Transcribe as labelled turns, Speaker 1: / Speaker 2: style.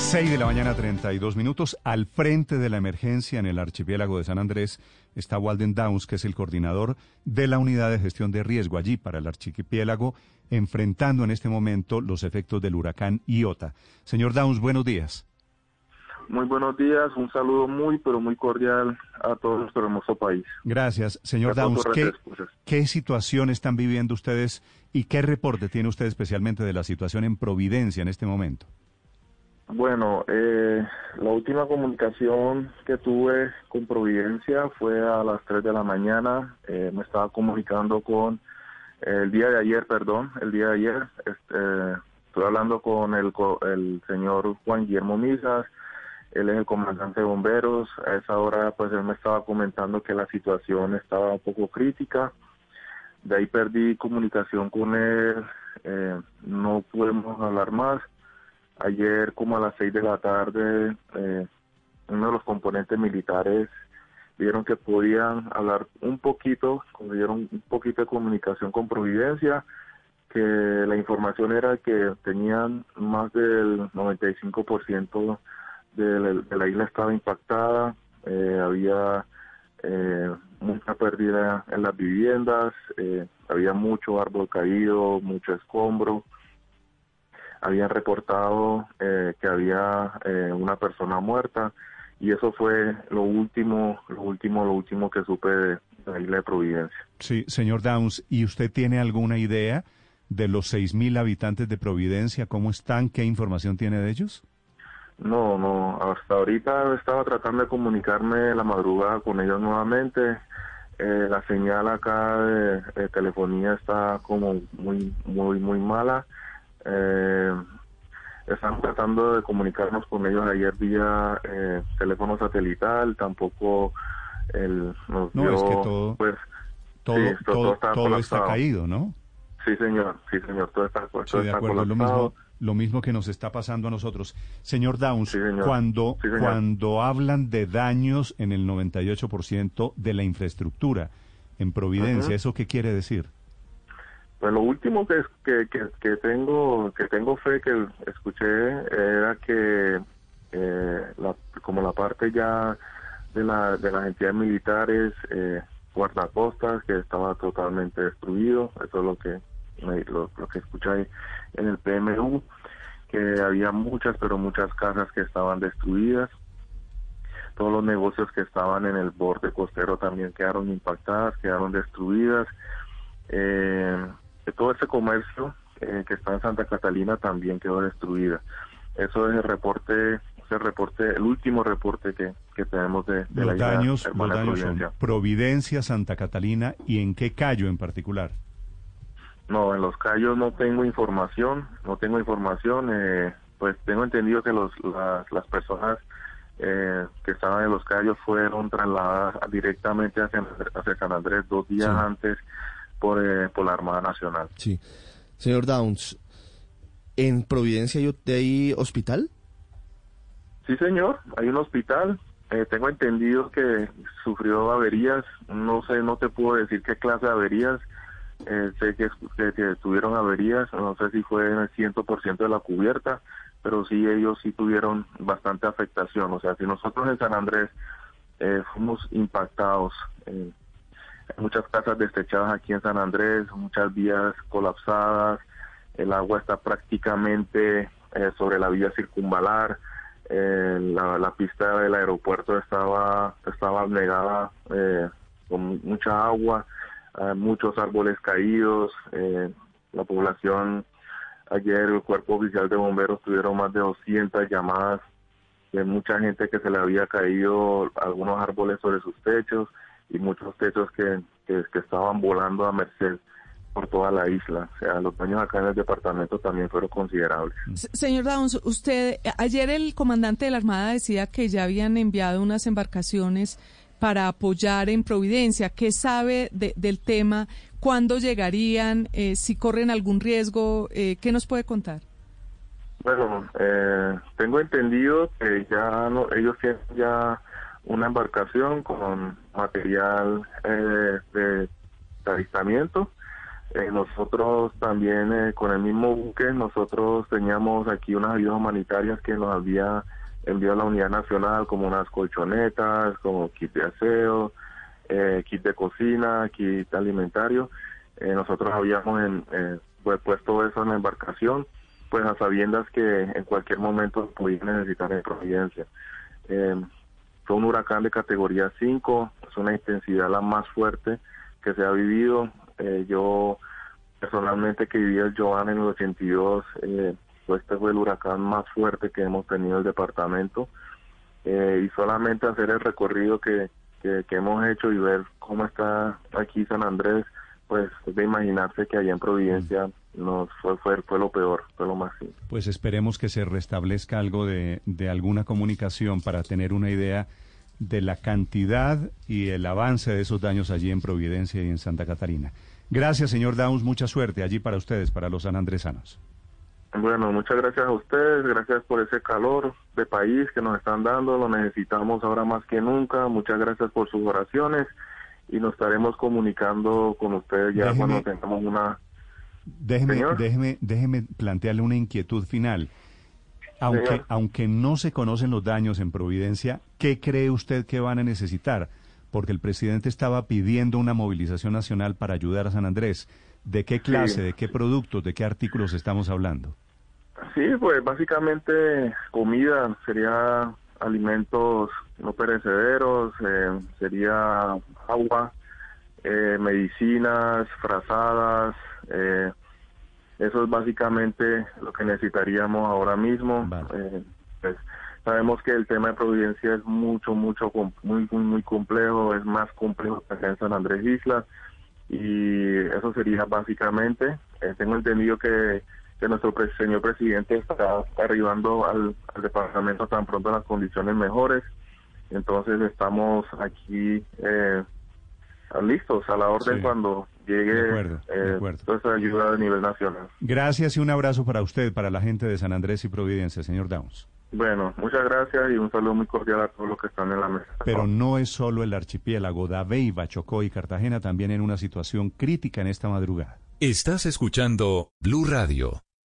Speaker 1: 6 de la mañana, 32 minutos. Al frente de la emergencia en el archipiélago de San Andrés está Walden Downs, que es el coordinador de la unidad de gestión de riesgo allí para el archipiélago, enfrentando en este momento los efectos del huracán Iota. Señor Downs, buenos días.
Speaker 2: Muy buenos días, un saludo muy, pero muy cordial a todo nuestro hermoso país.
Speaker 1: Gracias, señor Downs. ¿qué, ¿Qué situación están viviendo ustedes y qué reporte tiene usted especialmente de la situación en Providencia en este momento?
Speaker 2: Bueno, eh, la última comunicación que tuve con Providencia fue a las 3 de la mañana. Eh, me estaba comunicando con el día de ayer, perdón, el día de ayer. Este, estoy hablando con el, el señor Juan Guillermo Misas. Él es el comandante de bomberos. A esa hora, pues él me estaba comentando que la situación estaba un poco crítica. De ahí perdí comunicación con él. Eh, no podemos hablar más. Ayer, como a las seis de la tarde, eh, uno de los componentes militares vieron que podían hablar un poquito, dieron un poquito de comunicación con Providencia, que la información era que tenían más del 95% de la, de la isla estaba impactada, eh, había eh, mucha pérdida en las viviendas, había mucho árbol caído, mucho escombro, habían reportado eh, que había eh, una persona muerta y eso fue lo último, lo último, lo último que supe de, la isla de Providencia.
Speaker 1: Sí, señor Downs, ¿y usted tiene alguna idea de los 6.000 habitantes de Providencia? ¿Cómo están? ¿Qué información tiene de ellos?
Speaker 2: No, no, hasta ahorita estaba tratando de comunicarme la madrugada con ellos nuevamente. Eh, la señal acá de, telefonía está como muy, muy, muy mala. Eh, estamos tratando de comunicarnos con ellos ayer vía eh, teléfono satelital, tampoco el,
Speaker 1: nos no, es que todo, pues, todo, todo, está, caído, ¿no?
Speaker 2: Sí, señor, sí, señor, todo está,
Speaker 1: sí, de acuerdo, lo mismo, lo mismo que nos está pasando a nosotros. Señor Downs, cuando, cuando hablan de daños en el 98% de la infraestructura en Providencia, ¿eso qué quiere decir?
Speaker 2: Pues lo último que, que, que, tengo que tengo fe que escuché era que eh, la, como la parte ya de, la, de las entidades militares, eh, guardacostas, que estaba totalmente destruido, eso es lo que lo, lo que escuché en el PMU, que había muchas, pero muchas casas que estaban destruidas, todos los negocios que estaban en el borde costero también quedaron impactadas, quedaron destruidas. Eh, todo ese comercio eh, que está en Santa Catalina también quedó destruida. Eso es el reporte, ese reporte, el último reporte que, tenemos de,
Speaker 1: los la daños, los daños Providencia. Providencia, Santa Catalina y en qué callo en particular.
Speaker 2: No, en los callos no tengo información, no tengo información. Eh, pues tengo entendido que los, las, personas eh, que estaban en los callos fueron trasladadas directamente hacia, hacia San Andrés dos días antes por, eh, por la Armada Nacional.
Speaker 3: Sí. Señor Downs, ¿en Providencia hay hospital?
Speaker 2: Sí, señor, hay un hospital. Eh, tengo entendido que sufrió averías, no sé, no te puedo decir qué clase de averías, eh, sé que, que, tuvieron averías, no sé si fue en el 100% de la cubierta, pero sí ellos sí tuvieron bastante afectación, o sea, si nosotros en San Andrés fuimos impactados muchas casas destechadas aquí en San Andrés, muchas vías colapsadas, el agua está prácticamente eh, sobre la vía circunvalar, eh, la, pista del aeropuerto estaba, estaba negada eh, con mucha agua, muchos árboles caídos, la población, ayer el cuerpo oficial de bomberos tuvieron más de 200 llamadas de mucha gente que se le había caído algunos árboles sobre sus techos, y muchos techos que, que, estaban volando a merced por toda la isla. O sea, los daños acá en el departamento también fueron considerables.
Speaker 4: señor Downs, usted, ayer el comandante de la Armada decía que ya habían enviado unas embarcaciones para apoyar en Providencia. ¿Qué sabe del tema? ¿Cuándo llegarían? Eh, ¿Si corren algún riesgo? Eh, ¿Qué nos puede contar?
Speaker 2: Bueno, eh, tengo entendido que ya no, ellos tienen ya una embarcación con material eh, de avistamiento. Eh, nosotros también eh, con el mismo buque, nosotros teníamos aquí unas ayudas humanitarias que nos había enviado la Unidad Nacional, como unas colchonetas, como kit de aseo, eh, kit de cocina, kit alimentario. nosotros habíamos en, pues, puesto eso en la embarcación, pues a sabiendas que en cualquier momento podía necesitar en Providencia. Un huracán de categoría 5, es una intensidad la más fuerte que se ha vivido. Eh, yo personalmente que viví el Joan en el 82, eh, pues este fue el huracán más fuerte que hemos tenido en el departamento. Eh, y solamente hacer el recorrido que, que, hemos hecho y ver cómo está aquí San Andrés, pues de imaginarse que allá en Providencia mm. nos fue, fue, fue lo peor, fue lo más.
Speaker 1: Pues esperemos que se restablezca algo de, de alguna comunicación para tener una idea de la cantidad y el avance de esos daños allí en Providencia y en Santa Catarina. Gracias, señor Downs. Mucha suerte allí para ustedes, para los sanandresanos.
Speaker 2: Bueno, muchas gracias a ustedes, gracias por ese calor de país que nos están dando, lo necesitamos ahora más que nunca. Muchas gracias por sus oraciones y nos estaremos comunicando con ustedes ya cuando tengamos una...
Speaker 1: Déjeme, déjeme, déjeme plantearle una inquietud final. Aunque, aunque no se conocen los daños en Providencia, ¿qué cree usted que van a necesitar? porque el presidente estaba pidiendo una movilización nacional para ayudar a San Andrés. ¿De qué clase, de qué productos, de qué artículos estamos hablando?
Speaker 2: Sí, pues básicamente comida, sería alimentos no perecederos, eh, sería agua, eh, medicinas, frazadas, eh, eso es básicamente lo que necesitaríamos ahora mismo. Pues, Sabemos que el tema de Providencia es mucho, mucho, muy, muy, complejo, es más complejo que en San Andrés Islas y eso sería básicamente. Eh, tengo entendido que, que nuestro señor presidente está arribando al, departamento tan pronto en las condiciones mejores, entonces estamos aquí eh, listos a la orden cuando llegue eh, toda esa ayuda a nivel nacional.
Speaker 1: Gracias y un abrazo para usted, para la gente de San Andrés y Providencia, señor Downs.
Speaker 2: Bueno, muchas gracias y un saludo muy cordial a todos los que están en la mesa.
Speaker 1: Pero no es solo el archipiélago, Dabeiba, Chocó y Cartagena también en una situación crítica en esta madrugada.
Speaker 5: Estás escuchando Blue Radio.